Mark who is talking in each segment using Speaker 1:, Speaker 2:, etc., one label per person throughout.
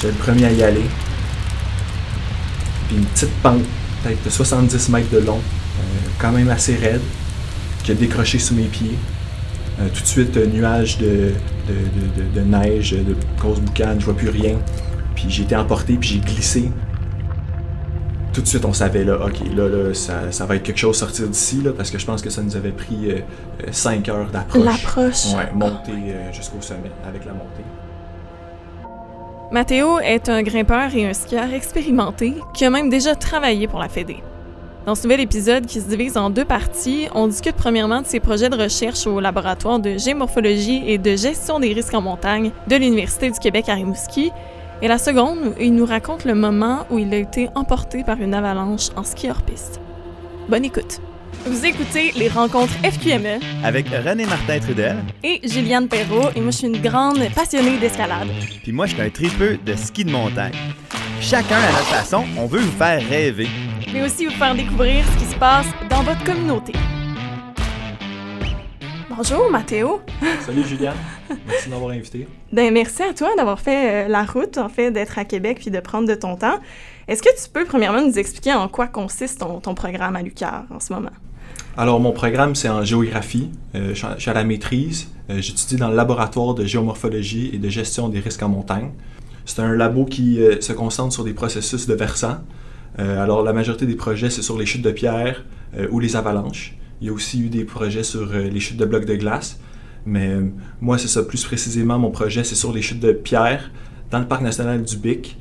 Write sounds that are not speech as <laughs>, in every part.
Speaker 1: J'étais le premier à y aller. Puis une petite pente, peut-être de 70 mètres de long, euh, quand même assez raide, qui a décroché sous mes pieds. Euh, tout de suite, un nuage de, de, de, de neige, de grosses boucanes, je vois plus rien. Puis j'ai été emporté, puis j'ai glissé. Tout de suite, on savait, là, OK, là, là ça, ça va être quelque chose sortir d'ici, là, parce que je pense que ça nous avait pris 5 heures d'approche.
Speaker 2: L'approche.
Speaker 1: Ouais, monter euh, jusqu'au sommet avec la montée.
Speaker 2: Mathéo est un grimpeur et un skieur expérimenté qui a même déjà travaillé pour la Fédé. Dans ce nouvel épisode qui se divise en deux parties, on discute premièrement de ses projets de recherche au laboratoire de géomorphologie et de gestion des risques en montagne de l'Université du Québec à Rimouski, et la seconde, il nous raconte le moment où il a été emporté par une avalanche en ski hors piste. Bonne écoute. Vous écoutez les rencontres FQME
Speaker 3: avec René Martin Trudel
Speaker 2: et Juliane Perrault, et moi je suis une grande passionnée d'escalade.
Speaker 3: Puis moi je suis un tripeux de ski de montagne. Chacun à notre façon, on veut vous faire rêver.
Speaker 2: Mais aussi vous faire découvrir ce qui se passe dans votre communauté. Bonjour Mathéo.
Speaker 1: Salut Juliane. Merci de m'avoir invité.
Speaker 2: Ben, merci à toi d'avoir fait euh, la route, en fait, d'être à Québec puis de prendre de ton temps. Est-ce que tu peux premièrement nous expliquer en quoi consiste ton, ton programme à l'UQAR en ce moment?
Speaker 1: Alors, mon programme, c'est en géographie. Euh, je suis à la maîtrise. Euh, J'étudie dans le laboratoire de géomorphologie et de gestion des risques en montagne. C'est un labo qui euh, se concentre sur des processus de versants. Euh, alors, la majorité des projets, c'est sur les chutes de pierre ou les avalanches. Il y a aussi eu des projets sur euh, les chutes de blocs de glace. Mais euh, moi, c'est ça, plus précisément, mon projet, c'est sur les chutes de pierre dans le parc national du Bic.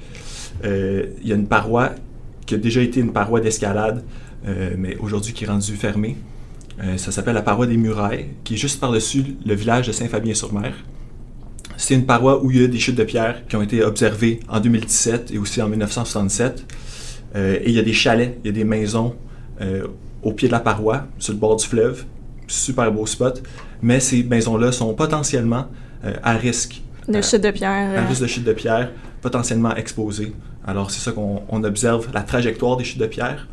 Speaker 1: Euh, il y a une paroi qui a déjà été une paroi d'escalade, mais aujourd'hui qui est rendue fermée. Ça s'appelle la paroi des Murailles, qui est juste par-dessus le village de Saint-Fabien-sur-Mer. C'est une paroi où il y a des chutes de pierre qui ont été observées en 2017 et aussi en 1967. Euh, et il y a des chalets, il y a des maisons au pied de la paroi, sur le bord du fleuve. Super beau spot. Mais ces maisons-là sont potentiellement euh, à risque.
Speaker 2: De
Speaker 1: Euh,
Speaker 2: chute de pierre.
Speaker 1: à
Speaker 2: euh,
Speaker 1: risque de chute de pierre, potentiellement exposées. Alors c'est ça qu'on on observe, la trajectoire des chutes de pierre.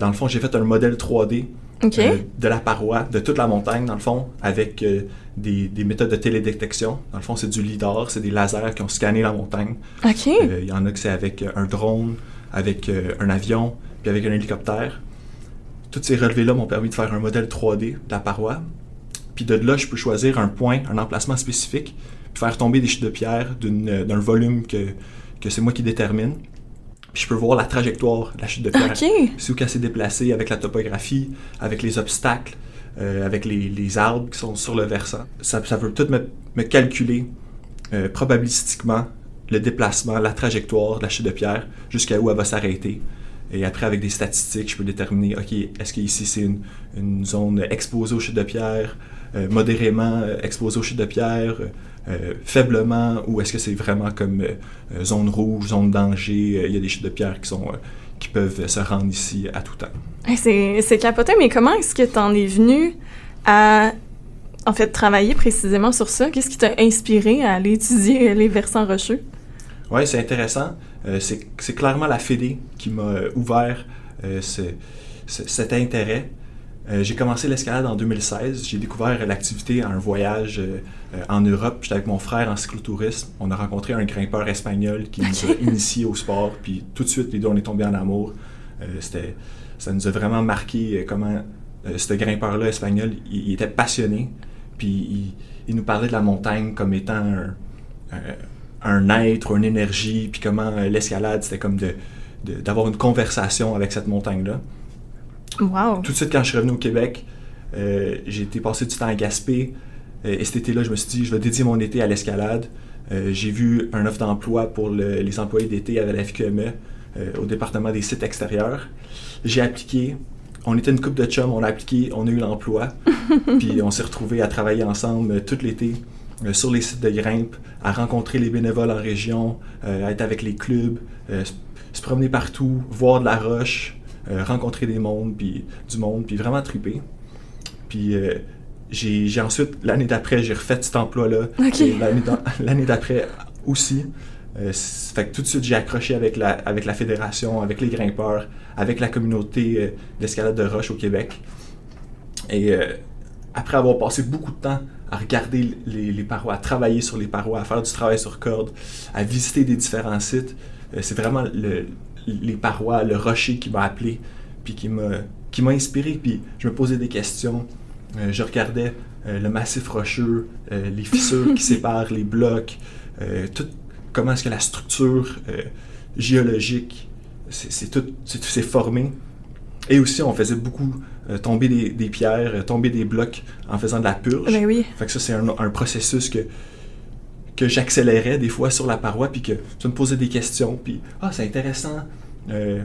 Speaker 1: Dans le fond, j'ai fait un modèle 3D
Speaker 2: OK.
Speaker 1: euh, de la paroi, de toute la montagne, dans le fond, avec euh, des, des méthodes de télédétection. Dans le fond, c'est du LIDAR, c'est des lasers qui ont scanné la montagne. Euh, Il y en a que c'est avec un drone, avec un avion, puis avec un hélicoptère. Tous ces relevés-là m'ont permis de faire un modèle 3D de la paroi. Puis de là, je peux choisir un point, un emplacement spécifique, puis faire tomber des chutes de pierre euh, d'un volume que, que c'est moi qui détermine. Puis je peux voir la trajectoire de la chute de pierre.
Speaker 2: OK.
Speaker 1: C'est où qu'elle s'est déplacée avec la topographie, avec les obstacles, euh, avec les, les arbres qui sont sur le versant. Ça, ça veut tout me, me calculer euh, probabilistiquement le déplacement, la trajectoire de la chute de pierre jusqu'à où elle va s'arrêter. Et après, avec des statistiques, je peux déterminer, OK, est-ce qu'ici c'est une, zone exposée aux chutes de pierre, euh, modérément euh, exposée aux chutes de pierre, euh, faiblement, ou est-ce que c'est vraiment comme zone rouge, zone danger, il y a des chutes de pierre qui, sont, qui peuvent se rendre ici à tout temps.
Speaker 2: C'est capoté, mais comment est-ce que tu en es venu à, en fait, travailler précisément sur ça? Qu'est-ce qui t'a inspiré à aller étudier les versants rocheux?
Speaker 1: Oui, c'est intéressant. Euh, c'est clairement la Fédé qui m'a euh, ouvert euh, ce- ce- cet intérêt. Euh, j'ai commencé l'escalade en 2016. J'ai découvert l'activité à un voyage en Europe. J'étais avec mon frère en cyclotourisme. On a rencontré un grimpeur espagnol qui nous a <laughs> initiés au sport. Puis tout de suite, les deux, on est tombés en amour. C'était, ça nous a vraiment marqué comment ce grimpeur-là espagnol, il, il était passionné. Puis il, il nous parlait de la montagne comme étant un, un- un être, une énergie, puis comment euh, l'escalade, c'était comme de, d'avoir une conversation avec cette montagne-là.
Speaker 2: Wow!
Speaker 1: Tout de suite, quand je suis revenu au Québec, euh, j'ai été passer du temps à Gaspé. Euh, et cet été-là, je me suis dit, je vais dédier mon été à l'escalade. J'ai vu un offre d'emploi pour le- les employés d'été à la FQME au département des sites extérieurs. J'ai appliqué. On était une couple de chums, on a appliqué, on a eu l'emploi. <laughs> puis on s'est retrouvés à travailler ensemble tout l'été sur les sites de grimpe, à rencontrer les bénévoles en région, euh, à être avec les clubs, euh, se- promener partout, voir de la roche, euh, rencontrer des mondes, puis du monde, puis vraiment triper. Puis euh, j'ai ensuite, l'année d'après, j'ai refait cet emploi-là. <laughs> L'année d'après aussi. Euh, fait que tout de suite, j'ai accroché avec la, avec la fédération, avec les grimpeurs, avec la communauté euh, d'escalade de roche au Québec. Et euh, après avoir passé beaucoup de temps à regarder les, parois, à travailler sur les parois, à faire du travail sur corde, à visiter des différents sites. Euh, c'est vraiment les parois, le rocher qui m'a appelé, puis qui m'a, qui m'a inspiré. Puis je me posais des questions. Euh, je regardais euh, le massif rocheux, les fissures qui <laughs> séparent les blocs, tout, comment est-ce que la structure géologique, c'est, tout, c'est formé. Et aussi, on faisait beaucoup euh, tomber des, pierres, euh, tomber des blocs en faisant de la purge.
Speaker 2: Ben oui.
Speaker 1: Fait que ça, c'est un, processus que, que j'accélérais des fois sur la paroi, puis que tu me posais des questions, puis ah, c'est intéressant. Euh,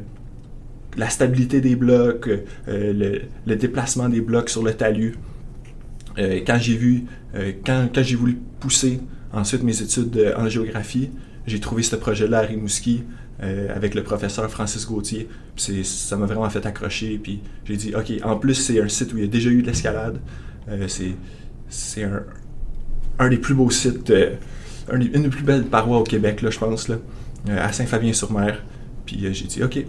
Speaker 1: la stabilité des blocs, le, déplacement des blocs sur le talus. quand j'ai vu, quand, quand j'ai voulu pousser ensuite mes études en géographie, j'ai trouvé ce projet-là à Rimouski. Euh, avec le professeur Francis Gauthier. Ça m'a vraiment fait accrocher. Puis j'ai dit, OK, en plus, c'est un site où il y a déjà eu de l'escalade. Euh, c'est un, un, des plus beaux sites, euh, une des plus belles parois au Québec, là, je pense, là, à Saint-Fabien-sur-Mer. Puis j'ai dit, OK,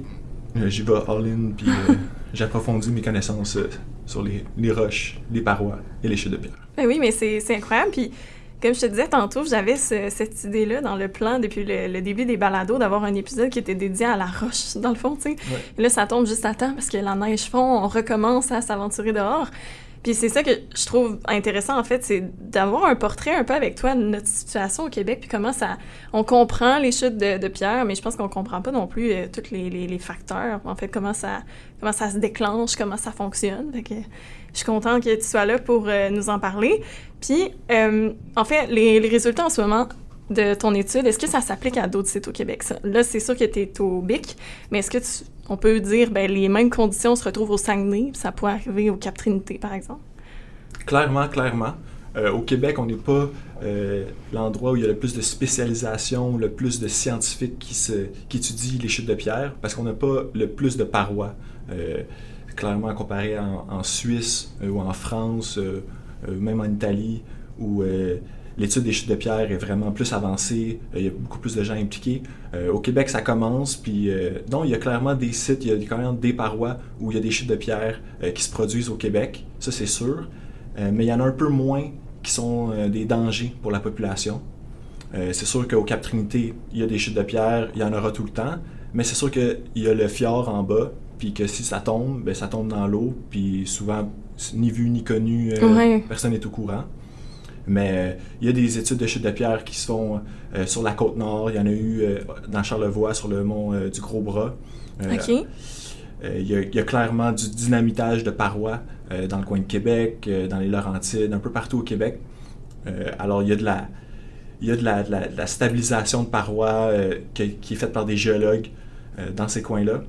Speaker 1: j'y vais all-in. Puis <laughs> j'approfondis mes connaissances sur les, les, roches, les parois et les chutes de pierre.
Speaker 2: Ben oui, mais c'est incroyable. Puis comme je te disais tantôt, j'avais cette idée-là dans le plan depuis le, début des balados d'avoir un épisode qui était dédié à la roche, dans le fond, tu sais. Là, ça tombe juste à temps parce que la neige fond, on recommence à s'aventurer dehors. Puis c'est ça que je trouve intéressant, en fait, c'est d'avoir un portrait un peu avec toi de notre situation au Québec, puis comment ça... On comprend les chutes de, pierre, mais je pense qu'on comprend pas non plus euh, tous les, les, facteurs, en fait, comment ça, comment ça se déclenche, comment ça fonctionne. Fait que je suis contente que tu sois là pour euh, nous en parler. Puis, euh, en fait, les, résultats en ce moment de ton étude, est-ce que ça s'applique à d'autres sites au Québec? Là, c'est sûr que tu es au BIC, mais est-ce que on peut dire ben les mêmes conditions se retrouvent au Saguenay, puis ça pourrait arriver au Cap Trinité, par exemple?
Speaker 1: Clairement, clairement. Euh, au Québec, on n'est pas l'endroit où il y a le plus de spécialisation, le plus de scientifiques qui, se, qui étudient les chutes de pierre, parce qu'on n'a pas le plus de parois clairement comparé en, Suisse euh, ou en France, euh, euh, même en Italie, où l'étude des chutes de pierre est vraiment plus avancée, il y a beaucoup plus de gens impliqués. au Québec, ça commence, puis non, il y a clairement des sites, il y a quand même des parois où il y a des chutes de pierre qui se produisent au Québec, ça c'est sûr, mais il y en a un peu moins qui sont des dangers pour la population. c'est sûr qu'au Cap Trinité, il y a des chutes de pierre, il y en aura tout le temps, mais c'est sûr qu'il y a le fjord en bas, puis que si ça tombe, ben, ça tombe dans l'eau, puis souvent, ni vu ni connu, euh, personne n'est au courant. Mais euh, il y a des études de chute de pierre qui se font euh, sur la côte nord. Il y en a eu dans Charlevoix, sur le mont du Gros-Bras.
Speaker 2: OK.
Speaker 1: Il y, a, clairement du dynamitage de parois dans le coin de Québec, dans les Laurentides, un peu partout au Québec. alors, il y a de la, il y a de la, la, stabilisation de parois qui, qui, est faite par des géologues dans ces coins-là.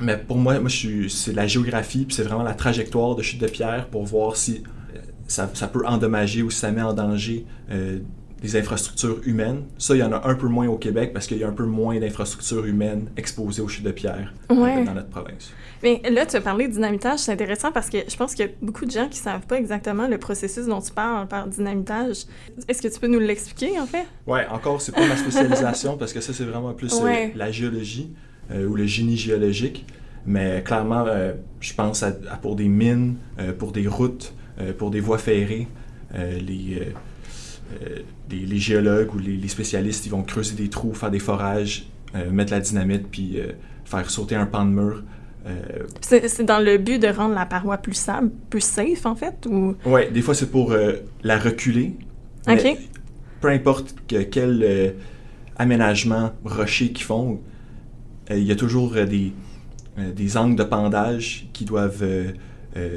Speaker 1: Mais pour moi, moi c'est la géographie, puis c'est vraiment la trajectoire de chute de pierre pour voir si euh, ça, ça peut endommager ou ça met en danger euh, des infrastructures humaines. Ça, il y en a un peu moins au Québec parce qu'il y a un peu moins d'infrastructures humaines exposées aux chutes de pierre euh, dans notre province.
Speaker 2: Mais là, tu as parlé de dynamitage, c'est intéressant parce que je pense qu'il y a beaucoup de gens qui ne savent pas exactement le processus dont tu parles par dynamitage. Est-ce que tu peux nous l'expliquer, en fait?
Speaker 1: Oui, encore, c'est pas ma spécialisation parce que ça, c'est vraiment plus la géologie. Euh, ou le génie géologique. Mais clairement, euh, je pense à, pour des mines, euh, pour des routes, pour des voies ferrées, les, les, géologues ou les, spécialistes, ils vont creuser des trous, faire des forages, mettre la dynamite, puis faire sauter un pan de mur.
Speaker 2: c'est dans le but de rendre la paroi plus stable, plus safe, en fait? Ou...
Speaker 1: Oui, des fois, c'est pour la reculer.
Speaker 2: OK.
Speaker 1: Peu importe quel aménagement rocher qu'ils font, euh, il y a toujours euh, des, euh, des angles de pendage qui doivent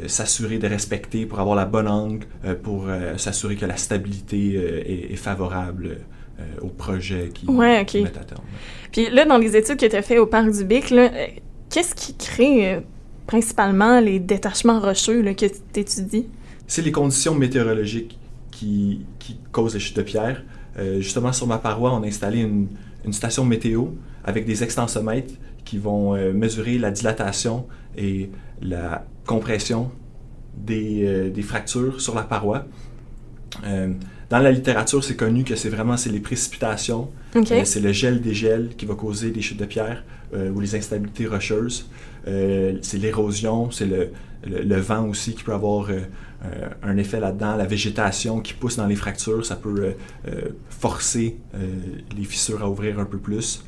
Speaker 1: s'assurer de respecter pour avoir la bonne angle, pour s'assurer que la stabilité est, favorable au projet qui
Speaker 2: ouais, okay. met à terme. Puis là, dans les études que tu as faites au Parc du Bic, qu'est-ce qui crée principalement les détachements rocheux que tu étudies?
Speaker 1: C'est les conditions météorologiques qui, qui, causent les chutes de pierre. justement, sur ma paroi, on a installé une, une station météo avec des extensomètres qui vont euh, mesurer la dilatation et la compression des, euh, des, fractures sur la paroi. dans la littérature, c'est connu que c'est vraiment c'est les précipitations, c'est le gel des gels qui va causer des chutes de pierre ou les instabilités rocheuses. c'est l'érosion, c'est le, le, vent aussi qui peut avoir un effet là-dedans, la végétation qui pousse dans les fractures, ça peut forcer les fissures à ouvrir un peu plus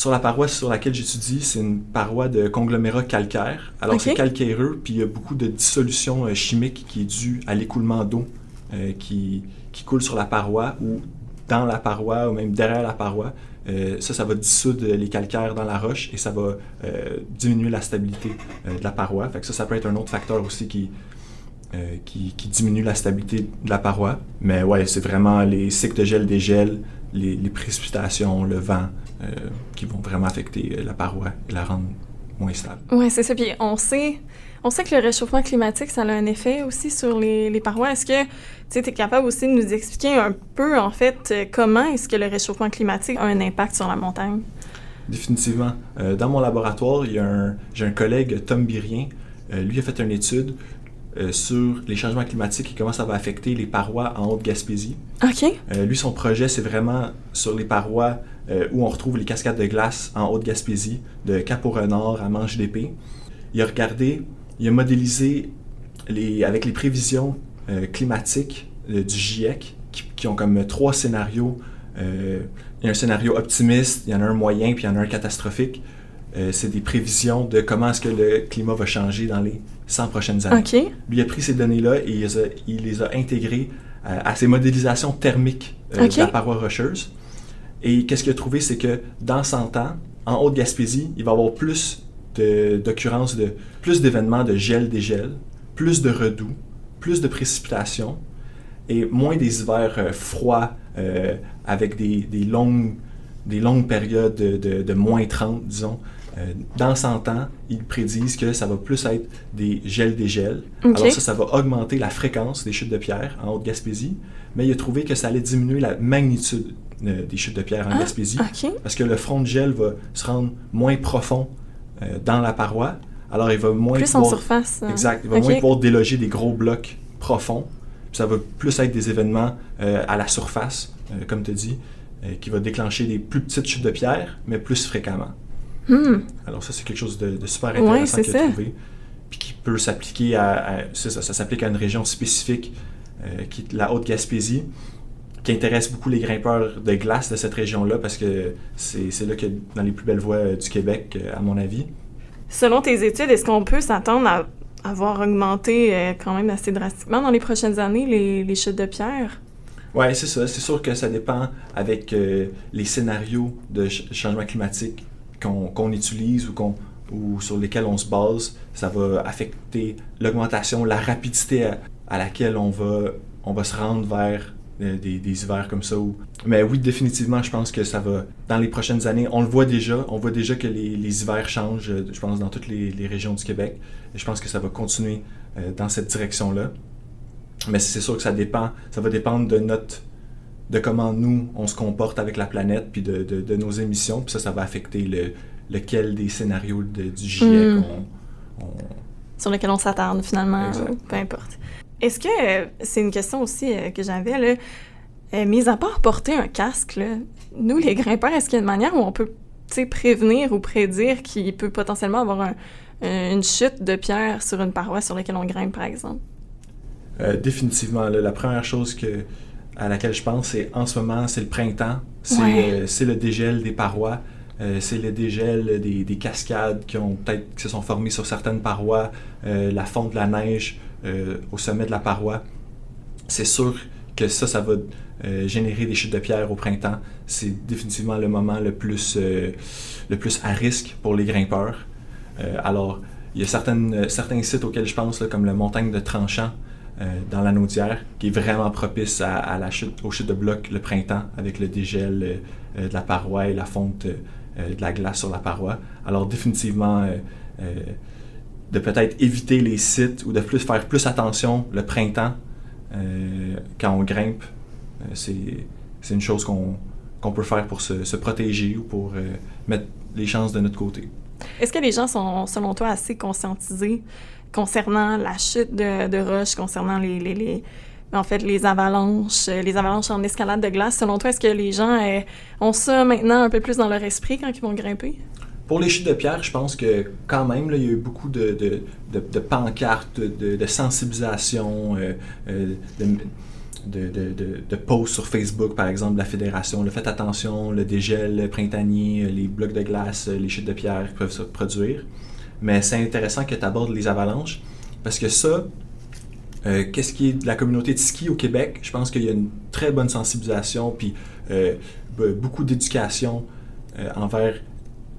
Speaker 1: sur la paroi sur laquelle j'étudie, c'est une paroi de conglomérat calcaire. Alors c'est calcaireux, puis il y a beaucoup de dissolution euh, chimique qui est due à l'écoulement d'eau euh, qui, qui, coule sur la paroi ou dans la paroi ou même derrière la paroi. Euh, ça, ça va dissoudre les calcaires dans la roche et ça va diminuer la stabilité de la paroi. Fait que ça, ça peut être un autre facteur aussi qui, qui, qui, diminue la stabilité de la paroi. Mais ouais, c'est vraiment les cycles de gel, dégel, les, les précipitations, le vent, euh, qui vont vraiment affecter euh, la paroi et la rendre moins stable.
Speaker 2: Oui, c'est ça. Puis on sait, on sait que le réchauffement climatique, ça a un effet aussi sur les, les parois. Est-ce que tu es capable aussi de nous expliquer un peu, en fait, euh, comment est-ce que le réchauffement climatique a un impact sur la montagne?
Speaker 1: Définitivement. dans mon laboratoire, il y a un, j'ai un collègue, Tom Birien. lui a fait une étude sur les changements climatiques et comment ça va affecter les parois en Haute-Gaspésie.
Speaker 2: OK.
Speaker 1: lui, son projet, c'est vraiment sur les parois euh, où on retrouve les cascades de glace en Haute-Gaspésie, de Cap-au-Renard à Manche d'Épée. Il a regardé, il a modélisé les, avec les prévisions euh, climatiques euh, du GIEC, qui, ont comme trois scénarios. il y a un scénario optimiste, il y en a un moyen, puis il y en a un catastrophique. c'est des prévisions de comment est-ce que le climat va changer dans les 100 prochaines années.
Speaker 2: Okay.
Speaker 1: Lui a pris ces données-là et il les a, intégrées à ses modélisations thermiques de la paroi rocheuse. Et qu'est-ce qu'il a trouvé, c'est que dans 100 ans, en Haute-Gaspésie, il va y avoir plus d'occurrences, de, plus d'événements de gel-dégel, plus de redoux, plus de précipitations et moins des hivers euh, froids euh, avec des, des, longues, des longues périodes de, de, moins 30, disons. Euh, dans 100 ans, ils prédisent que ça va plus être des gels-dégels. Alors ça, ça va augmenter la fréquence des chutes de pierre en Haute-Gaspésie, mais il a trouvé que ça allait diminuer la magnitude euh, des chutes de pierre en ah, Gaspésie. Parce que le front de gel va se rendre moins profond euh, dans la paroi. Alors, il va moins
Speaker 2: Plus en surface.
Speaker 1: Hein. Exact. Il va moins pouvoir déloger des gros blocs profonds. ça va plus être des événements à la surface, comme tu dis, qui va déclencher des plus petites chutes de pierre, mais plus fréquemment. Hmm. Alors ça, c'est quelque chose de, super intéressant qu'il a trouvé. Puis qui peut s'appliquer à... ça, ça s'applique à une région spécifique, qui est la Haute-Gaspésie qui intéresse beaucoup les grimpeurs de glace de cette région-là parce que c'est là que dans les plus belles voies euh, du Québec, euh, à mon avis.
Speaker 2: Selon tes études, est-ce qu'on peut s'attendre à avoir augmenté euh, quand même assez drastiquement dans les prochaines années les, les chutes de pierre?
Speaker 1: Oui, c'est ça. C'est sûr que ça dépend avec les scénarios de changement climatique qu'on utilise ou, sur lesquels on se base. Ça va affecter l'augmentation, la rapidité à, à, laquelle on va, on va se rendre vers euh, des, hivers comme ça. Mais oui, définitivement, je pense que ça va, dans les prochaines années, on le voit déjà, on voit déjà que les, hivers changent, euh, je pense, dans toutes les, régions du Québec. Et je pense que ça va continuer euh, dans cette direction-là. Mais c'est sûr que ça dépend, ça va dépendre de notre de comment nous, on se comporte avec la planète, puis de, nos émissions. Puis ça, ça va affecter le, lequel des scénarios du GIEC hmm. on,
Speaker 2: Sur lequel on s'attarde, finalement, peu importe. Est-ce que euh, c'est une question aussi euh, que j'avais là, euh, mis à part porter un casque, nous les grimpeurs, est-ce qu'il y a une manière où on peut prévenir ou prédire qu'il peut potentiellement avoir une chute de pierre sur une paroi sur laquelle on grimpe, par exemple?
Speaker 1: définitivement. la première chose que, à laquelle je pense, c'est en ce moment, c'est le printemps. C'est le dégel des parois. c'est le dégel des, cascades qui ont peut-être qui se sont formées sur certaines parois, la fonte de la neige. Euh, au sommet de la paroi, c'est sûr que ça, ça va euh, générer des chutes de pierre au printemps. C'est définitivement le moment le plus, euh, le plus à risque pour les grimpeurs. alors, il y a certaines, certains sites auxquels je pense, comme la montagne de Tranchant dans la Naudière, qui est vraiment propice à, la chute, aux chutes de blocs le printemps, avec le dégel de la paroi et la fonte de la glace sur la paroi. Alors, définitivement, de peut-être éviter les sites ou de plus faire plus attention le printemps euh, quand on grimpe. Euh, c'est une chose qu'on peut faire pour se, protéger ou pour euh, mettre les chances de notre côté.
Speaker 2: Est-ce que les gens sont, selon toi, assez conscientisés concernant la chute de, de roches, concernant les, en fait, les avalanches, les avalanches en escalade de glace. Selon toi, est-ce que les gens ont ça maintenant un peu plus dans leur esprit quand ils vont grimper?
Speaker 1: Pour les chutes de pierre, je pense que quand même, il y a eu beaucoup de, de, pancartes, de, sensibilisation, de, de, posts sur Facebook, par exemple, de la fédération. Le faites attention, le dégel printanier, les blocs de glace, les chutes de pierre peuvent se produire. Mais c'est intéressant que tu abordes les avalanches parce que ça, euh, qu'est-ce qui est de la communauté de ski au Québec? Je pense qu'il y a une très bonne sensibilisation puis euh, beaucoup d'éducation euh, envers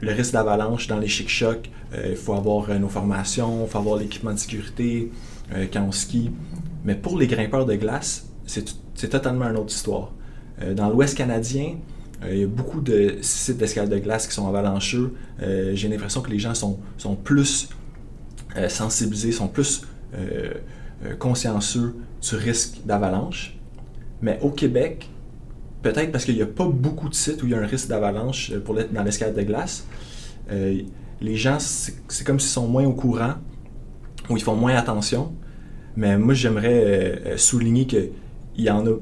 Speaker 1: le risque d'avalanche dans les chic-chocs. Il faut avoir nos formations, il faut avoir l'équipement de sécurité quand on skie. Mais pour les grimpeurs de glace, c'est totalement une autre histoire. dans l'Ouest canadien, il y a beaucoup de sites d'escalade de glace qui sont avalancheux. J'ai l'impression que les gens sont, sont plus sensibilisés, sont plus euh, consciencieux du risque d'avalanche. Mais au Québec, peut-être parce qu'il n'y a pas beaucoup de sites où il y a un risque d'avalanche euh, pour être dans l'escalade de glace, euh, les gens, c'est comme s'ils sont moins au courant ou ils font moins attention. Mais moi, j'aimerais souligner qu'il y en a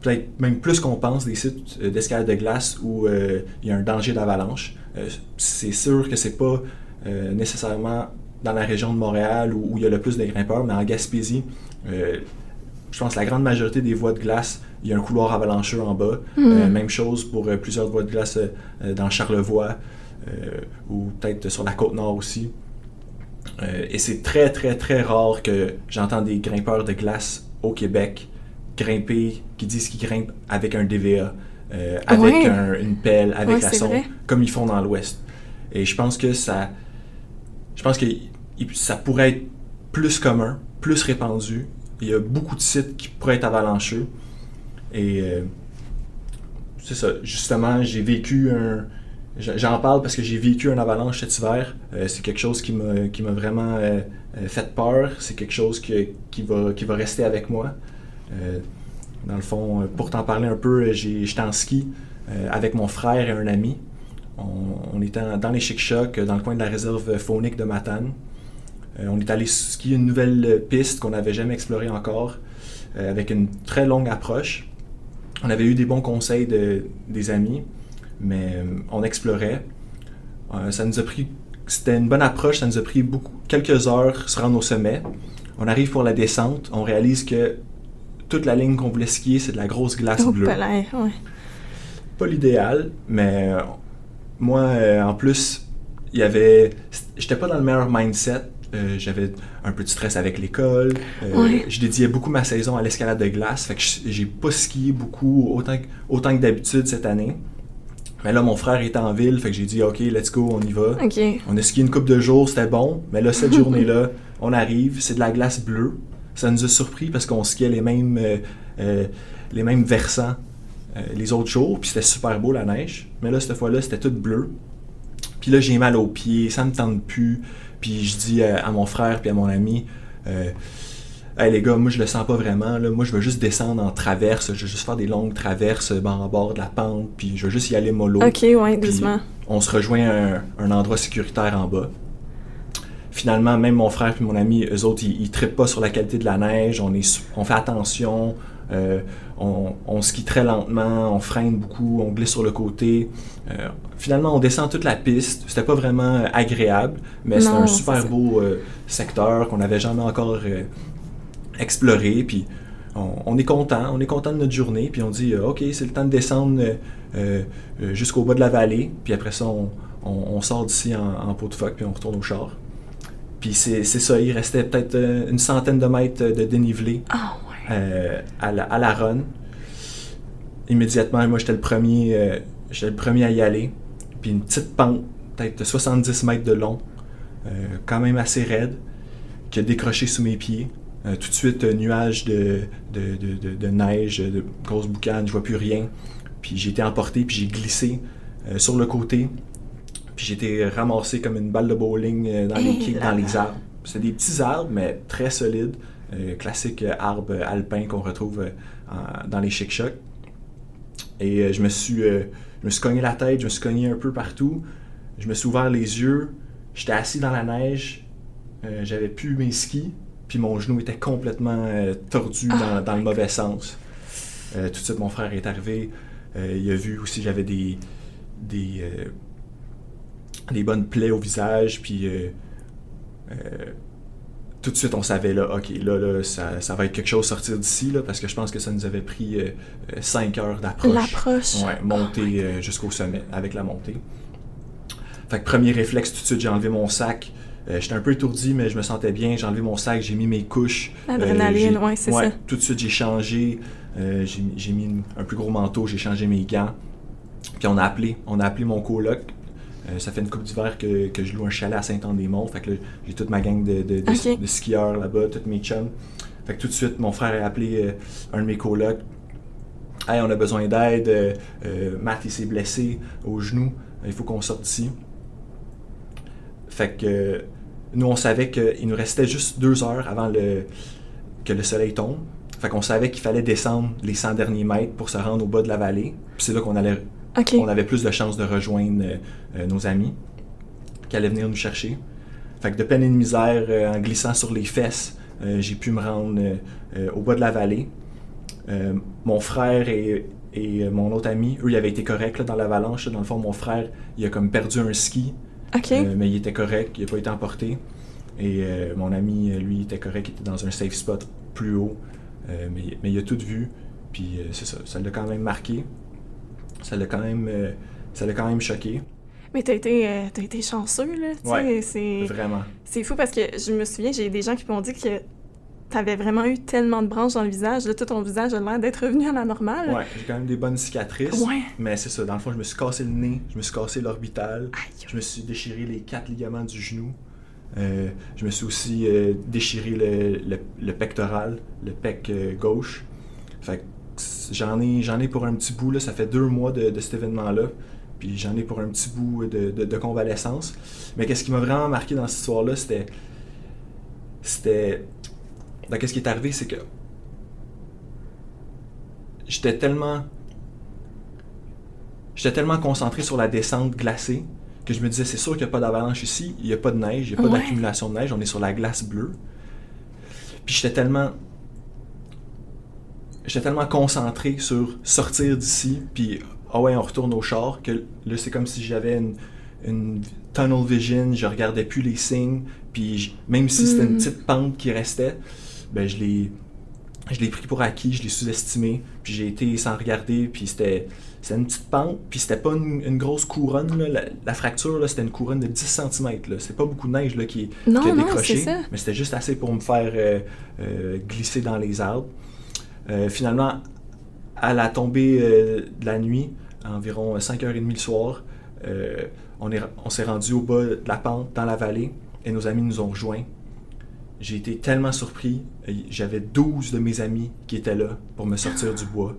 Speaker 1: peut-être même plus qu'on pense des sites d'escalade de glace où il y a un danger d'avalanche. c'est sûr que c'est pas nécessairement dans la région de Montréal où, il y a le plus de grimpeurs, mais en Gaspésie, euh, je pense que la grande majorité des voies de glace, il y a un couloir avalancheux en bas. Hmm. Euh, même chose pour euh, plusieurs voies de glace dans Charlevoix ou peut-être sur la côte nord aussi. et c'est très, très, très rare que j'entends des grimpeurs de glace au Québec grimper, qui disent qu'ils grimpent avec un DVA, avec une pelle, avec la sonde, comme ils font dans l'Ouest. Et je pense que ça, je pense que ça pourrait être plus commun, plus répandu. Il y a beaucoup de sites qui pourraient être avalancheux. Et euh, c'est ça. Justement, j'ai vécu un. J'en parle parce que j'ai vécu un avalanche cet hiver. Euh, c'est quelque chose qui m'a, qui m'a vraiment euh, fait peur. C'est quelque chose qui, va, qui va rester avec moi. Dans le fond, pour t'en parler un peu, j'étais en ski avec mon frère et un ami. On, était dans les Chic-Chocs, dans le coin de la réserve faunique de Matane. Euh, on est allé skier une nouvelle piste qu'on n'avait jamais explorée encore, euh, avec une très longue approche. On avait eu des bons conseils de, des amis, mais euh, on explorait. ça nous a pris, c'était une bonne approche, ça nous a pris quelques heures se rendre au sommet. On arrive pour la descente, on réalise que toute la ligne qu'on voulait skier, c'est de la grosse glace bleue. Pas l'idéal, mais moi, euh, en plus, il y avait. J'étais pas dans le meilleur mindset. Euh, j'avais un peu de stress avec l'école. Euh, je dédiais beaucoup ma saison à l'escalade de glace. Fait que j'ai pas skié beaucoup, autant, autant que d'habitude cette année. Mais là, mon frère était en ville, fait que j'ai dit, OK, let's go, on y va. On a skié une coupe de jours, c'était bon. Mais là, cette <laughs> journée-là, on arrive, c'est de la glace bleue. Ça nous a surpris parce qu'on skiait les mêmes, les mêmes versants euh, les autres jours, puis c'était super beau la neige. Mais là, cette fois-là, c'était tout bleu. Puis là, j'ai mal aux pieds, ça me tente plus. Puis je dis à, mon frère puis à mon ami, euh, Hey les gars, moi je le sens pas vraiment. Là. Moi je veux juste descendre en traverse. Je veux juste faire des longues traverses ben, en bord de la pente. Puis je veux juste y aller mollo.
Speaker 2: Ok, ouais, doucement.
Speaker 1: On se rejoint à un, endroit sécuritaire en bas. Finalement, même mon frère et mon ami, eux autres, ils, ils trippent pas sur la qualité de la neige. On, est, on fait attention. Euh, on, skie très lentement, on freine beaucoup, on glisse sur le côté. Euh, finalement, on descend toute la piste. C'était pas vraiment agréable, mais c'est un super beau euh, secteur qu'on n'avait jamais encore exploré. Puis on, est content, on est content de notre journée. Puis on dit, ok, c'est le temps de descendre jusqu'au bas de la vallée. Puis après ça, on, sort d'ici en, pot de phoque, puis on retourne au char. Puis c'est ça, il restait peut-être une centaine de mètres de dénivelé.
Speaker 2: Ah,
Speaker 1: euh, à, la, à, run. Immédiatement, moi, j'étais le premier, euh, le premier à y aller. Puis une petite pente, peut-être de 70 mètres de long, euh, quand même assez raide, qui a décroché sous mes pieds. tout de suite, un nuage de, de, neige, de grosses boucanes, je vois plus rien. Puis j'ai été emporté, puis j'ai glissé sur le côté. Puis j'ai été ramassé comme une balle de bowling dans les, dans les arbres. C'était des petits arbres, mais très solides. Euh, classique arbre alpin qu'on retrouve euh, dans les chic-chocs. Et euh, je me suis je me suis cogné la tête, je me suis cogné un peu partout. Je me suis ouvert les yeux. J'étais assis dans la neige. j'avais plus mes skis. puis mon genou était complètement euh, tordu
Speaker 2: Ah,
Speaker 1: dans, dans le mauvais sens. Euh, tout de suite, mon frère est arrivé. Euh, il a vu aussi j'avais des, des, euh, des bonnes plaies au visage, puis euh, euh, tout de suite, on savait, là, OK, là, là ça, ça va être quelque chose sortir d'ici, là, parce que je pense que ça nous avait pris 5 heures d'approche.
Speaker 2: L'approche.
Speaker 1: Ouais, monter euh, jusqu'au sommet avec la montée. Fait que premier réflexe, tout de suite, j'ai enlevé mon sac. Euh, J'étais un peu étourdi, mais je me sentais bien. J'ai enlevé mon sac, j'ai mis mes couches.
Speaker 2: L'adrénaline,
Speaker 1: Euh,
Speaker 2: ouais, c'est ça.
Speaker 1: Tout de suite, j'ai changé. Euh, j'ai j'ai mis une- un plus gros manteau, j'ai changé mes gants. Puis on a appelé, on a appelé mon coloc. Euh, ça fait une coupe d'hiver que, que je loue un chalet à Saint-Anne-des-Monts. Fait que j'ai toute ma gang de, de- de-
Speaker 2: Ok.
Speaker 1: de skieurs là-bas, tous mes chums. Fait que tout de suite, mon frère a appelé euh, un de mes colocs. Hey, on a besoin d'aide. euh, Matt, il s'est blessé au genou. Il faut qu'on sorte d'ici. Fait que nous, on savait qu'il nous restait juste deux heures avant le, que le soleil tombe. Fait qu'on savait qu'il fallait descendre les 100 derniers mètres pour se rendre au bas de la vallée. Puis c'est là qu'on allait, On avait plus de chances de rejoindre euh, nos amis qui allaient venir nous chercher. Fait que de peine et de misère, euh, en glissant sur les fesses, euh, j'ai pu me rendre au bas de la vallée. Mon frère et, et, mon autre ami, eux, ils avaient été corrects là, dans l'avalanche. Dans le fond, mon frère, il a comme perdu un ski, mais il était correct, il n'a pas été emporté. Et mon ami, lui, il était correct, il était dans un safe spot plus haut. Mais, mais il a tout vu. Puis c'est ça, ça l'a quand même marqué. Ça l'a quand même, euh, ça l'a quand même choqué.
Speaker 2: Mais t'as été, euh, t'as été chanceux, là.
Speaker 1: Ouais.
Speaker 2: c'est...
Speaker 1: Vraiment.
Speaker 2: C'est fou parce que je me souviens, j'ai des gens qui m'ont dit que t'avais vraiment eu tellement de branches dans le visage. Là, tout ton visage a l'air d'être revenu à la normale.
Speaker 1: Ouais, j'ai quand même des bonnes cicatrices.
Speaker 2: Ouais.
Speaker 1: Mais c'est ça, dans le fond, je me suis cassé le nez, je me suis cassé l'orbital, je me suis déchiré les quatre ligaments du genou. Euh, je me suis aussi euh, déchiré le, le- le pectoral, le pec euh, gauche. Fait j'en ai, j'en ai pour un petit bout, là, ça fait deux mois de, de cet événement-là. Puis j'en ai pour un petit bout de, de- de convalescence. Mais qu'est-ce qui m'a vraiment marqué dans cette histoire-là, c'était. C'était. Ben, qu'est-ce qui est arrivé, c'est que. J'étais tellement. J'étais tellement concentré sur la descente glacée que je me disais, c'est sûr qu'il n'y a pas d'avalanche ici, il n'y a pas de neige, il n'y a pas
Speaker 2: Ouais.
Speaker 1: d'accumulation de neige, on est sur la glace bleue. Puis j'étais tellement. J'étais tellement concentré sur sortir d'ici, puis ah ouais, on retourne au char, que là, c'est comme si j'avais une, une tunnel vision, je regardais plus les signes, puis je- même si c'était une
Speaker 2: Mm.
Speaker 1: petite pente qui restait, ben je l'ai. Je l'ai pris pour acquis, je l'ai sous-estimé, puis j'ai été sans regarder, puis c'était c'était une petite pente, puis c'était pas une, une grosse couronne. là. La, la fracture, là, c'était une couronne de 10 cm. C'est pas beaucoup de neige là, qui,
Speaker 2: Non,
Speaker 1: qui a
Speaker 2: non,
Speaker 1: décroché,
Speaker 2: c'est ça.
Speaker 1: mais c'était juste assez pour me faire euh, euh, glisser dans les arbres. Euh, finalement, à la tombée euh, de la nuit, à environ 5h30 le soir, euh, on est- on s'est rendu au bas de la pente, dans la vallée, et nos amis nous ont rejoints. J'ai été tellement surpris. J'avais 12 de mes amis qui étaient là pour me sortir du bois.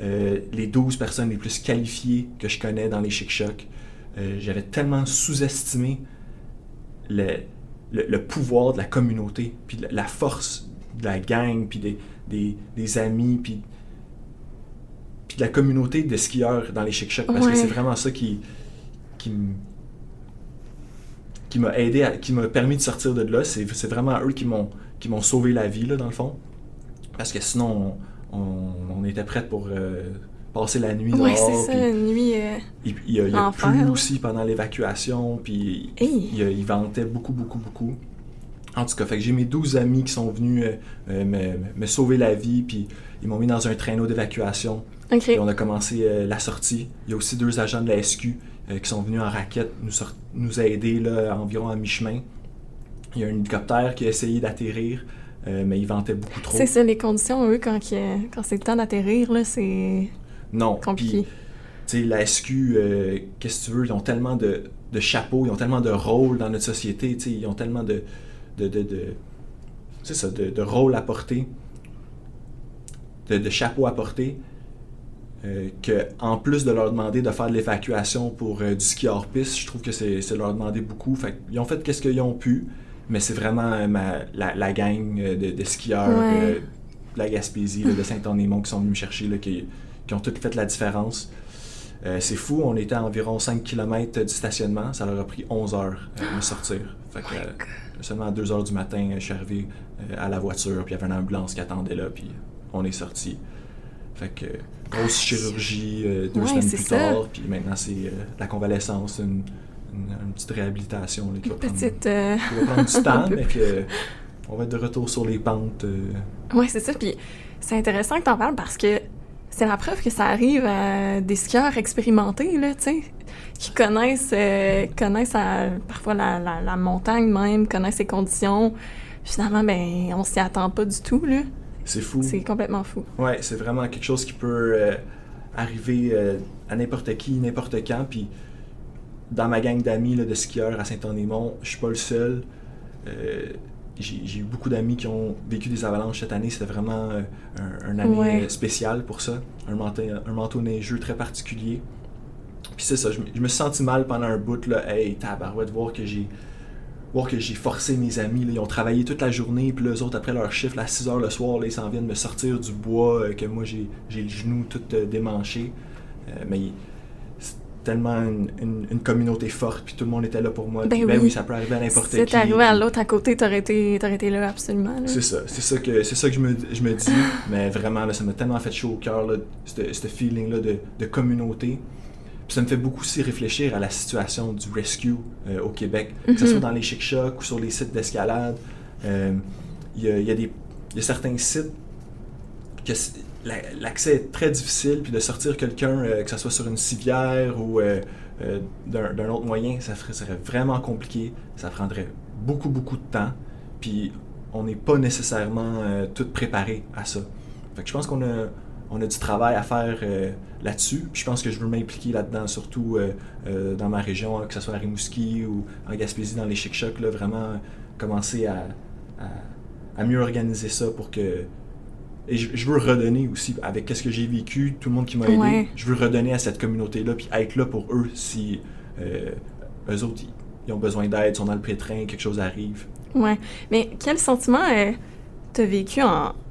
Speaker 1: Les 12 personnes les plus qualifiées que je connais dans les chic-chocs. J'avais tellement sous-estimé le, le- le pouvoir de la communauté, puis la, la force de la gang, puis des, des- des amis, puis, puis de la communauté de skieurs dans les chic-chocs. Parce
Speaker 2: Ouais.
Speaker 1: que c'est vraiment ça qui, qui qui m'a aidé, à- qui m'a permis de sortir de là. C'est c'est vraiment eux qui m'ont qui m'ont sauvé la vie, là, dans le fond. Parce que sinon, on, on- on était prêts pour euh, passer la nuit
Speaker 2: Ouais,
Speaker 1: dehors.
Speaker 2: c'est ça,
Speaker 1: puis
Speaker 2: une nuit. euh,
Speaker 1: il, il, a- il a plu
Speaker 2: là.
Speaker 1: aussi pendant l'évacuation, puis
Speaker 2: Hey.
Speaker 1: il, a- il ventait beaucoup, beaucoup, beaucoup. En tout cas, fait que j'ai mes 12 amis qui sont venus euh, euh, me, me sauver la vie, puis ils m'ont mis dans un traîneau d'évacuation. Et on a commencé euh, la sortie. Il y a aussi deux agents de la SQ euh, qui sont venus en raquette nous, nous aider là, environ à mi-chemin. Il y a un hélicoptère qui a essayé d'atterrir, mais il ventait beaucoup trop.
Speaker 2: C'est ça, les conditions, eux, quand, c'est le temps d'atterrir, là, c'est
Speaker 1: Non.
Speaker 2: compliqué.
Speaker 1: Puis, tu sais, la SQ, qu'est-ce que tu veux, ils ont tellement de, de chapeaux, ils ont tellement de rôles dans notre société, ils ont tellement de. De, de, de- c'est ça, de, de rôles à porter, de, de chapeaux à porter, euh, que en plus de leur demander de faire de l'évacuation pour euh, du ski hors piste, je trouve que c'est c'est leur demander beaucoup. Fait ils ont fait qu'est-ce qu'ils ont pu, mais c'est vraiment euh, ma- la, la gang euh, de, de skieurs
Speaker 2: Ouais.
Speaker 1: de la Gaspésie, là, de Saint-Anne-des-Monts qui sont venus me chercher, là, qui, qui ont toutes fait la différence. C'est fou, on était à environ 5 km du stationnement, ça leur a pris 11 heures de sortir. Fait que, seulement à 2 heures du matin, je suis arrivé à la voiture, puis il y avait une ambulance qui attendait là, puis on est sorti. Fait que grosse chirurgie deux semaines plus tard, puis maintenant c'est la convalescence, une, petite réhabilitation qui, va prendre,
Speaker 2: petite,
Speaker 1: qui, va prendre, du <laughs> temps, mais que on va être de retour sur les pentes.
Speaker 2: Oui, c'est ça. Puis c'est intéressant que tu en parles parce que c'est la preuve que ça arrive à des skieurs expérimentés, là, tu sais, qui connaissent, euh, connaissent parfois la, la, montagne même, connaissent ses conditions. Finalement, ben, on s'y attend pas du tout, là.
Speaker 1: C'est fou.
Speaker 2: C'est complètement fou.
Speaker 1: Ouais, c'est vraiment quelque chose qui peut euh, arriver euh, à n'importe qui, n'importe quand. Puis dans ma gang d'amis de skieurs à Saint-Anne-des-Monts, je suis pas le seul j'ai eu beaucoup d'amis qui ont vécu des avalanches cette année. C'était vraiment euh, un, année euh, spéciale pour ça. Un manteau, un manteau neigeux très particulier. Puis c'est ça, je, me suis senti mal pendant un bout. Là. Hey, tabarouette, voir que j'ai voir que j'ai forcé mes amis. Là. Ils ont travaillé toute la journée, puis les autres, après leur chiffre, à 6 h le soir, là, ils s'en viennent me sortir du bois, euh, que moi, j'ai le genou tout démanché. mais tellement une, communauté forte, puis tout le monde était là pour moi.
Speaker 2: Ben,
Speaker 1: ben oui. ça peut arriver à n'importe qui.
Speaker 2: C'est arrivé à l'autre à côté, t'aurais été, été là absolument.
Speaker 1: C'est ça, c'est ça que c'est ça que je me, je me dis, <laughs> mais vraiment là, ça m'a tellement fait chaud au cœur ce feeling là de, de communauté. Puis ça me fait beaucoup aussi réfléchir à la situation du rescue euh, au Québec, que ce soit mhm. dans les chic-chocs ou sur les sites d'escalade. Euh, il y, a, y, a des, y a certains sites que l'accès est très difficile, puis de sortir quelqu'un, euh, que ce soit sur une civière ou d'un autre moyen, ça serait vraiment compliqué. Ça prendrait beaucoup, beaucoup de temps. Puis on n'est pas nécessairement tout préparé à ça. Fait que je pense qu'on a, on a du travail à faire là-dessus. Puis je pense que je veux m'impliquer là-dedans, surtout dans ma région, que ce soit à Rimouski ou en Gaspésie, dans les chic-chocs, vraiment commencer à, à, mieux organiser ça pour que et je, veux redonner aussi, avec ce que j'ai vécu, tout le monde qui m'a aidé, je veux redonner à cette communauté-là, puis être là pour eux si euh, eux autres, ils, ont besoin d'aide, sont dans le pétrin, quelque chose arrive.
Speaker 2: Ouais. Mais quel sentiment euh, t'as vécu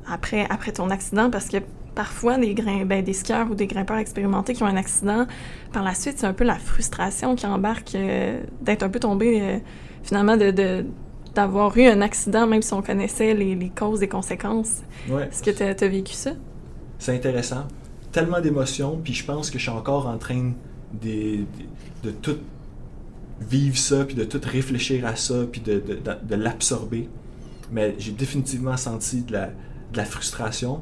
Speaker 2: après, après ton accident? Parce que parfois, des, ben, des skieurs ou des grimpeurs expérimentés qui ont un accident, par la suite, c'est un peu la frustration qui embarque euh, d'être un peu tombé, euh, finalement, de, d'avoir eu un accident, même si on connaissait les, les causes et conséquences. Est-ce que tu as, vécu ça?
Speaker 1: C'est intéressant. Tellement d'émotions, puis je pense que je suis encore en train de, de, tout vivre ça, puis de tout réfléchir à ça, puis de, de, de l'absorber. Mais j'ai définitivement senti de la, de la frustration,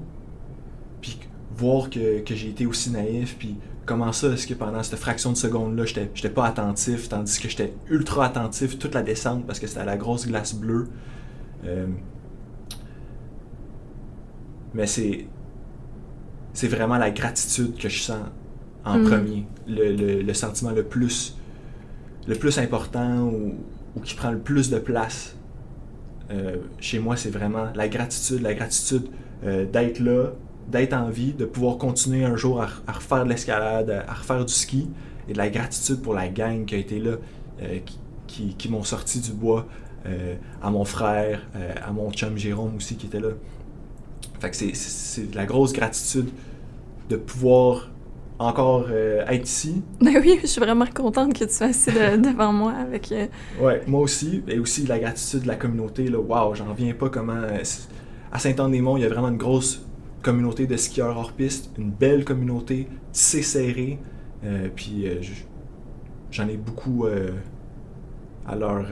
Speaker 1: puis voir que, que j'ai été aussi naïf, puis comment ça est-ce que pendant cette fraction de seconde-là, j'étais pas attentif, tandis que j'étais ultra attentif toute la descente parce que c'était la grosse glace bleue. Euh, mais c'est c'est vraiment la gratitude que je sens en mm. premier, le, sentiment le plus le plus important ou, qui prend le plus de place euh, chez moi, c'est vraiment la gratitude, la gratitude euh, d'être là, d'être en vie, de pouvoir continuer un jour à, refaire de l'escalade, à, refaire du ski, et de la gratitude pour la gang qui a été là, euh, qui, m'ont sorti du bois, à mon frère, à mon chum Jérôme aussi qui était là. Fait que c'est de la grosse gratitude de pouvoir encore être ici. <laughs>
Speaker 2: Ben oui, je suis vraiment contente que tu sois assis <laughs> devant moi avec...
Speaker 1: Ouais, moi aussi, et aussi la gratitude de la communauté, là, wow, j'en reviens pas comment... à Saint-Anne-des-Monts, il y a vraiment une grosse communauté de skieurs hors piste, une belle communauté, serrée. Euh, puis euh, j'en ai beaucoup euh, à leur.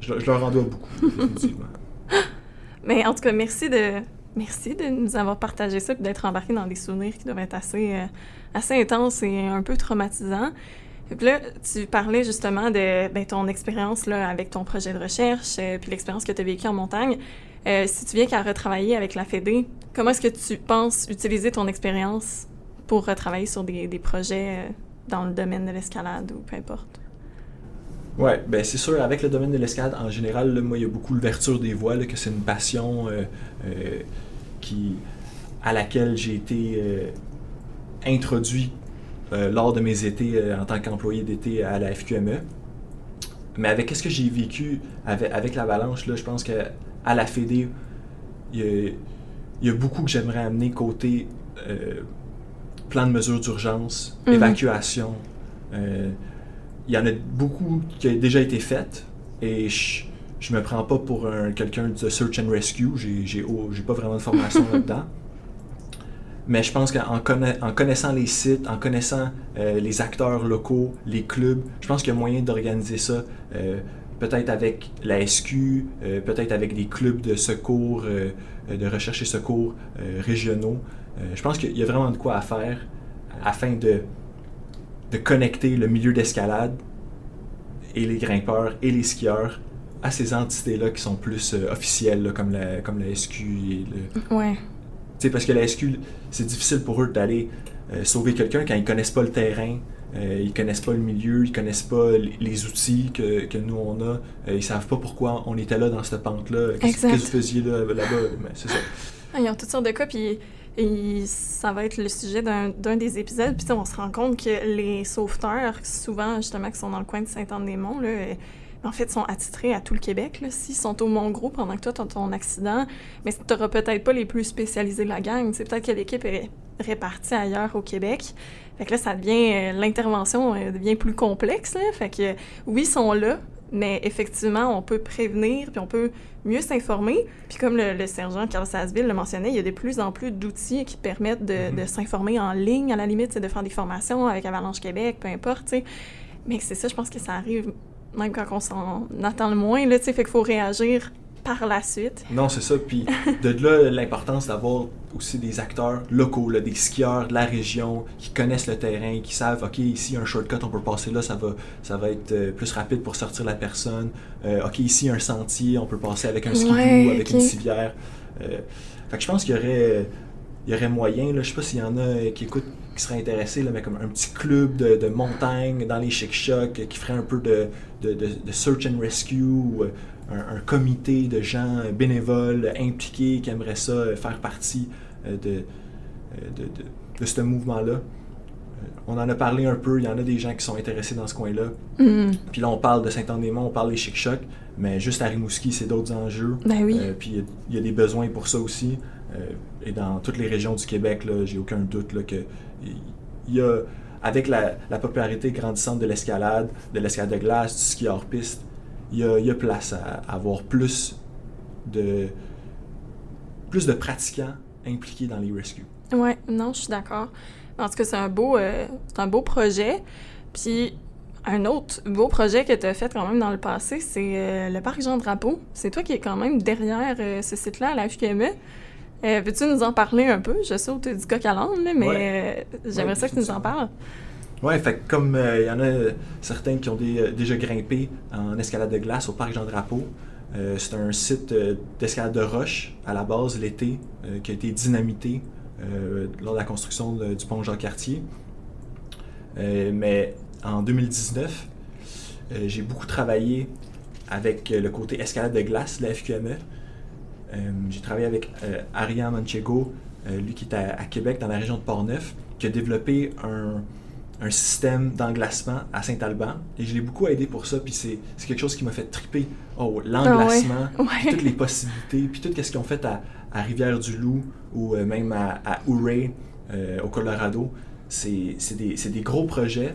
Speaker 1: Je, leur en dois beaucoup, <laughs> définitivement.
Speaker 2: Mais en tout cas, merci de, merci de nous avoir partagé ça et d'être embarqué dans des souvenirs qui doivent être assez, assez intenses et un peu traumatisants. Et puis là, tu parlais justement de ben, ton expérience avec ton projet de recherche, puis l'expérience que tu as vécue en montagne. si tu viens qu'à retravailler avec la FEDE, Comment est-ce que tu penses utiliser ton expérience pour travailler sur des, projets euh, dans le domaine de l'escalade ou peu importe?
Speaker 1: Oui, ben c'est sûr, avec le domaine de l'escalade, en général, moi, il y a beaucoup l'ouverture des voies, que c'est une passion euh, euh, qui, à laquelle j'ai été introduit lors de mes étés en tant qu'employé d'été à la FQME. Mais avec ce que j'ai vécu avec, avec l'avalanche, je pense qu'à la FEDE, il y a il y a beaucoup que j'aimerais amener côté euh, plan de mesure d'urgence,
Speaker 2: Mhm.
Speaker 1: évacuation. Euh, Il y en a beaucoup qui a déjà été fait et je, je me prends pas pour un, quelqu'un de search and rescue. J'ai oh, pas vraiment de formation <laughs> là-dedans. Mais je pense qu'en conna- en connaissant les sites, en connaissant euh, les acteurs locaux, les clubs, je pense qu'il y a moyen d'organiser ça. euh, peut-être avec la SQ, euh, peut-être avec des clubs de secours, de recherche et secours régionaux. Je pense qu'il y a vraiment de quoi à faire afin de, de connecter le milieu d'escalade et les grimpeurs et les skieurs à ces entités-là qui sont plus euh, officielles, là, comme, la, comme la SQ et le,
Speaker 2: Ouais.
Speaker 1: tu sais, parce que la SQ, c'est difficile pour eux d'aller euh, sauver quelqu'un quand ils connaissent pas le terrain, euh, ils connaissent pas le milieu, ils connaissent pas les, outils que, que nous on a, euh, ils savent pas pourquoi on était là dans cette pente-là, qu'est-ce que vous faisiez là, là-bas, mais c'est ça.
Speaker 2: Ah, Ils ont toutes sortes de cas, puis et ça va être le sujet d'un d'un des épisodes. Puis on se rend compte que les sauveteurs, souvent justement qui sont dans le coin de Saint-Anne-des-Monts, là, en fait, sont attitrés à tout le Québec. S'ils sont au Mont-Gros pendant que toi, tu as ton accident, mais tu n'auras peut-être pas les plus spécialisés de la gang. C'est peut-être que l'équipe est répartie ailleurs au Québec. Fait que là, ça devient... euh, L'intervention euh, devient plus complexe. Là. Fait que, oui, ils sont là, mais effectivement, on peut prévenir, puis on peut mieux s'informer. Puis comme le, le sergent Carl Sassville le mentionnait, il y a de plus en plus d'outils qui permettent de,
Speaker 1: Mhm.
Speaker 2: de s'informer en ligne, à la limite, de faire des formations avec Avalanche Québec, peu importe, tu sais. Mais c'est ça, je pense que ça arrive même quand on s'en attend le moins, là, tu sais, fait qu'il faut réagir par la suite.
Speaker 1: Non, c'est ça. Puis <laughs> de là, l'importance d'avoir aussi des acteurs locaux, là, des skieurs de la région qui connaissent le terrain, qui savent, OK, ici, un shortcut, on peut passer là, ça va, ça va être euh, plus rapide pour sortir la personne. Euh, OK, ici, un sentier, on peut passer avec un skidoo,
Speaker 2: Ouais,
Speaker 1: avec une civière. Euh, fait que je pense qu'il y aurait, il y aurait moyen, là, je sais pas s'il y en a qui écoutent, qui seraient intéressés, là, mais comme un petit club de, de montagne dans les chic-chocs, qui ferait un peu de, de, search and rescue, ou, euh, un, un comité de gens bénévoles impliqués qui aimeraient ça euh, faire partie euh, de, euh, de, de, de ce mouvement-là. Euh, On en a parlé un peu, il y en a des gens qui sont intéressés dans ce coin-là.
Speaker 2: Hmm.
Speaker 1: Puis là, on parle de Saint-Anne-des-Monts, on parle des chic-chocs, mais juste à Rimouski, c'est d'autres enjeux.
Speaker 2: Ben oui.
Speaker 1: Euh, puis il y a- il y, a des besoins pour ça aussi. Euh, et dans toutes les régions du Québec, j'ai aucun doute là, que il y a, avec la, la popularité grandissante de l'escalade, de l'escalade de glace, du ski hors piste, il y a, place à, avoir plus de plus de pratiquants impliqués dans les rescues.
Speaker 2: Ouais, non, je suis d'accord. En tout cas, c'est un beau, euh, un beau projet. Puis un autre beau projet que tu as fait quand même dans le passé, c'est euh, le parc Jean Drapeau. C'est toi qui es quand même derrière euh, ce site-là à la FQME. Euh, Peux-tu nous en parler un peu? Je sais où tu du coq à l'âne, mais
Speaker 1: Ouais.
Speaker 2: euh, j'aimerais
Speaker 1: Ouais,
Speaker 2: ça que tu nous en parles.
Speaker 1: Ouais, fait comme euh, il y en a certains qui ont des- euh, déjà grimpé en escalade de glace au parc Jean Drapeau, euh, c'est un site euh, d'escalade de roche à la base l'été euh, qui a été dynamité euh, lors de la construction de- du pont Jean-Cartier. Euh, mais en 2019, euh, j'ai beaucoup travaillé avec euh, le côté escalade de glace de la FQME. Euh, j'ai travaillé avec euh, Ariane Manchego, euh, lui qui est à, à Québec, dans la région de Portneuf, qui a développé un, un système d'englacement à Saint-Alban. Et je l'ai beaucoup aidé pour ça, puis c'est quelque chose qui m'a fait triper. Oh, l'englacement,
Speaker 2: Ah ouais.
Speaker 1: toutes les possibilités, puis tout ce qu'ils ont fait à, à Rivière-du-Loup ou euh, même à, à Ouray, euh, au Colorado. C'est des, des gros projets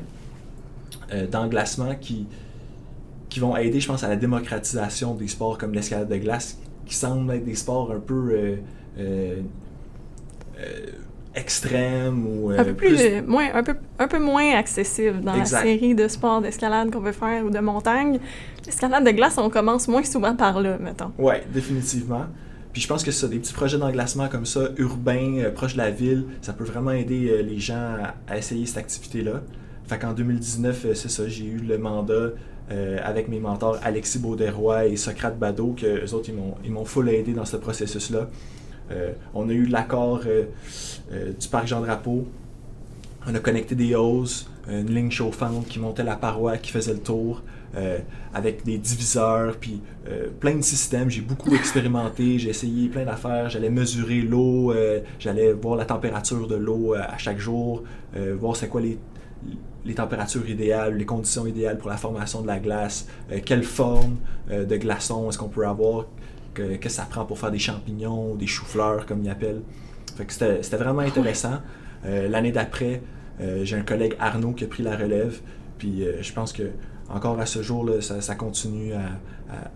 Speaker 1: euh, d'englacement qui, qui vont aider, je pense, à la démocratisation des sports comme l'escalade de glace, qui semblent être des sports un peu euh, euh, euh, extrêmes ou
Speaker 2: un peu plus, moins, un peu, un peu moins accessible dans
Speaker 1: Exact.
Speaker 2: la série de sports d'escalade qu'on peut faire ou de montagne. L'escalade de glace, on commence moins souvent par là, mettons.
Speaker 1: Ouais, définitivement. Puis je pense que ça, des petits projets d'englacement comme ça, urbains, euh, proches de la ville, ça peut vraiment aider euh, les gens à, à essayer cette activité-là. Fait qu'en 2019, euh, c'est ça, j'ai eu le mandat euh, avec mes mentors Alexis Bauderoy et Socrate Badeau, que eux autres, ils m'ont, full aidé dans ce processus-là. Euh, on a eu l'accord euh, du parc Jean-Drapeau. On a connecté des hausses, une ligne chauffante qui montait la paroi, qui faisait le tour, avec des diviseurs, puis plein de systèmes. J'ai beaucoup expérimenté, j'ai essayé plein d'affaires. J'allais mesurer l'eau, j'allais voir la température de l'eau à chaque jour, voir c'est quoi les, les températures idéales, les conditions idéales pour la formation de la glace, euh, quelle forme euh, de glaçon est-ce qu'on peut avoir, que, que ça prend pour faire des champignons des choux-fleurs, comme ils appellent. Fait que c'était c'était vraiment intéressant. L'année d'après, j'ai un collègue Arnaud qui a pris la relève. Puis je pense que encore à ce jour, là, ça, continue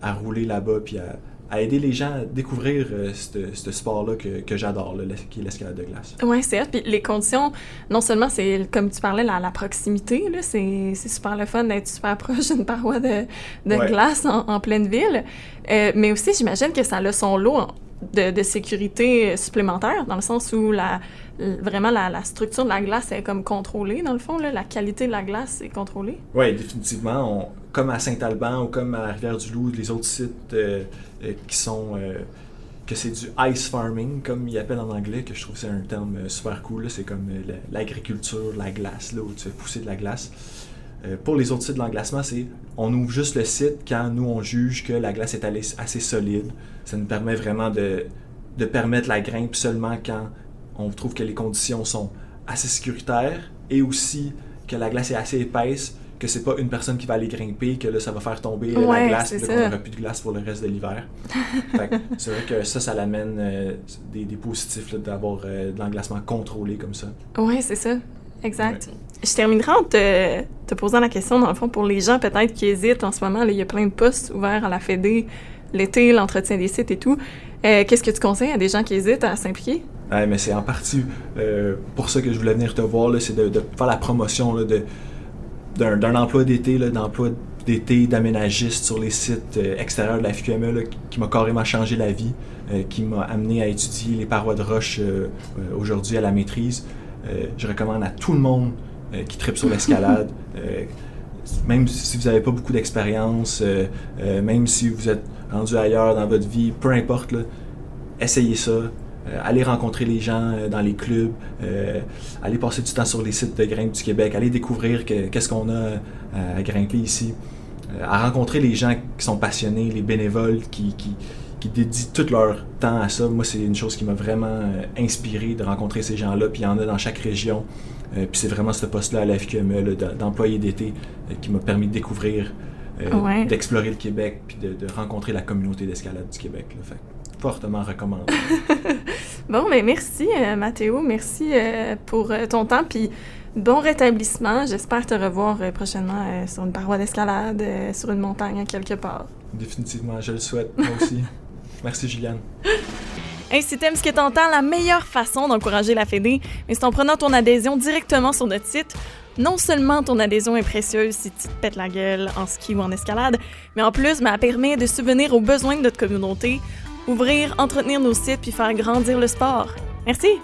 Speaker 1: à, rouler là-bas, puis à, aider les gens à découvrir euh, ce sport-là que, j'adore, qui est l'escalade de glace.
Speaker 2: Oui, c'est Puis les conditions, non seulement c'est, comme tu parlais, la, la proximité, c'est, super le fun d'être super <laughs> proche d'une paroi de, glace en, pleine ville, euh, mais aussi, j'imagine que ça a son lot de, sécurité supplémentaire, dans le sens où la, vraiment la, structure de la glace est comme contrôlée, dans le fond, la qualité de la glace est contrôlée.
Speaker 1: Oui, définitivement. comme à Saint-Alban ou comme à Rivière-du-Loup, les autres sites euh, qui sont... Euh, que c'est du ice farming, comme ils appellent en anglais, que je trouve c'est un terme super cool. C'est comme l'agriculture, la glace, là, où tu fais pousser de la glace. pour les autres sites de l'englacement, c'est on ouvre juste le site quand nous on juge que la glace est assez solide. Ça nous permet vraiment de permettre la grimpe seulement quand on trouve que les conditions sont assez sécuritaires et aussi que la glace est assez épaisse, que c'est pas une personne qui va aller grimper, que là, ça va faire tomber la glace, et qu'on n'aura plus de glace pour le reste de l'hiver. <laughs> c'est vrai que ça, ça l'amène euh, des, positifs d'avoir euh, de l'englacement contrôlé comme ça.
Speaker 2: Oui, c'est ça. Exact. Je terminerai en te, te, posant la question, dans le fond, pour les gens peut-être qui hésitent en ce moment, il y a plein de postes ouverts à la Fédé, l'été, l'entretien des sites et tout. Euh, qu'est-ce que tu conseilles à des gens qui hésitent à s'impliquer?
Speaker 1: Ouais, mais c'est en partie euh, pour ça que je voulais venir te voir, c'est de, faire la promotion d'un, emploi d'été, d'emploi d'été d'aménagiste sur les sites euh, extérieurs de la FQME qui, m'a carrément changé la vie, qui m'a amené à étudier les parois de roche aujourd'hui à la maîtrise. je recommande à tout le monde qui tripe sur l'escalade, <laughs> même si vous n'avez pas beaucoup d'expérience, même si vous êtes rendu ailleurs dans votre vie, peu importe, essayez ça. Euh, allez rencontrer les gens euh, dans les clubs, euh, allez passer du temps sur les sites de grimpe du Québec, allez découvrir qu'est-ce qu'on a à grimper ici, à rencontrer les gens qui sont passionnés, les bénévoles qui, qui, dédient tout leur temps à ça. Moi, c'est une chose qui m'a vraiment inspiré de rencontrer ces gens-là, puis il y en a dans chaque région. puis c'est vraiment ce poste-là à la FQME, d'employé d'été, qui m'a permis de découvrir euh, d'explorer le Québec puis de, rencontrer la communauté d'escalade du Québec. Fait, fortement recommandé. <laughs>
Speaker 2: bon, mais ben, merci euh, Mathéo, merci euh, pour ton temps puis bon rétablissement. J'espère te revoir prochainement sur une paroi d'escalade, sur une montagne quelque part.
Speaker 1: Définitivement, je le souhaite, moi aussi. <laughs> merci Juliane.
Speaker 2: Ainsi, t'aimes ce que t'entends, la meilleure façon d'encourager la Fédé, mais c'est en prenant ton adhésion directement sur notre site non seulement ton adhésion est précieuse si tu te pètes la gueule en ski ou en escalade, mais en plus, ben, elle permet de subvenir aux besoins de notre communauté, ouvrir, entretenir nos sites puis faire grandir le sport. Merci!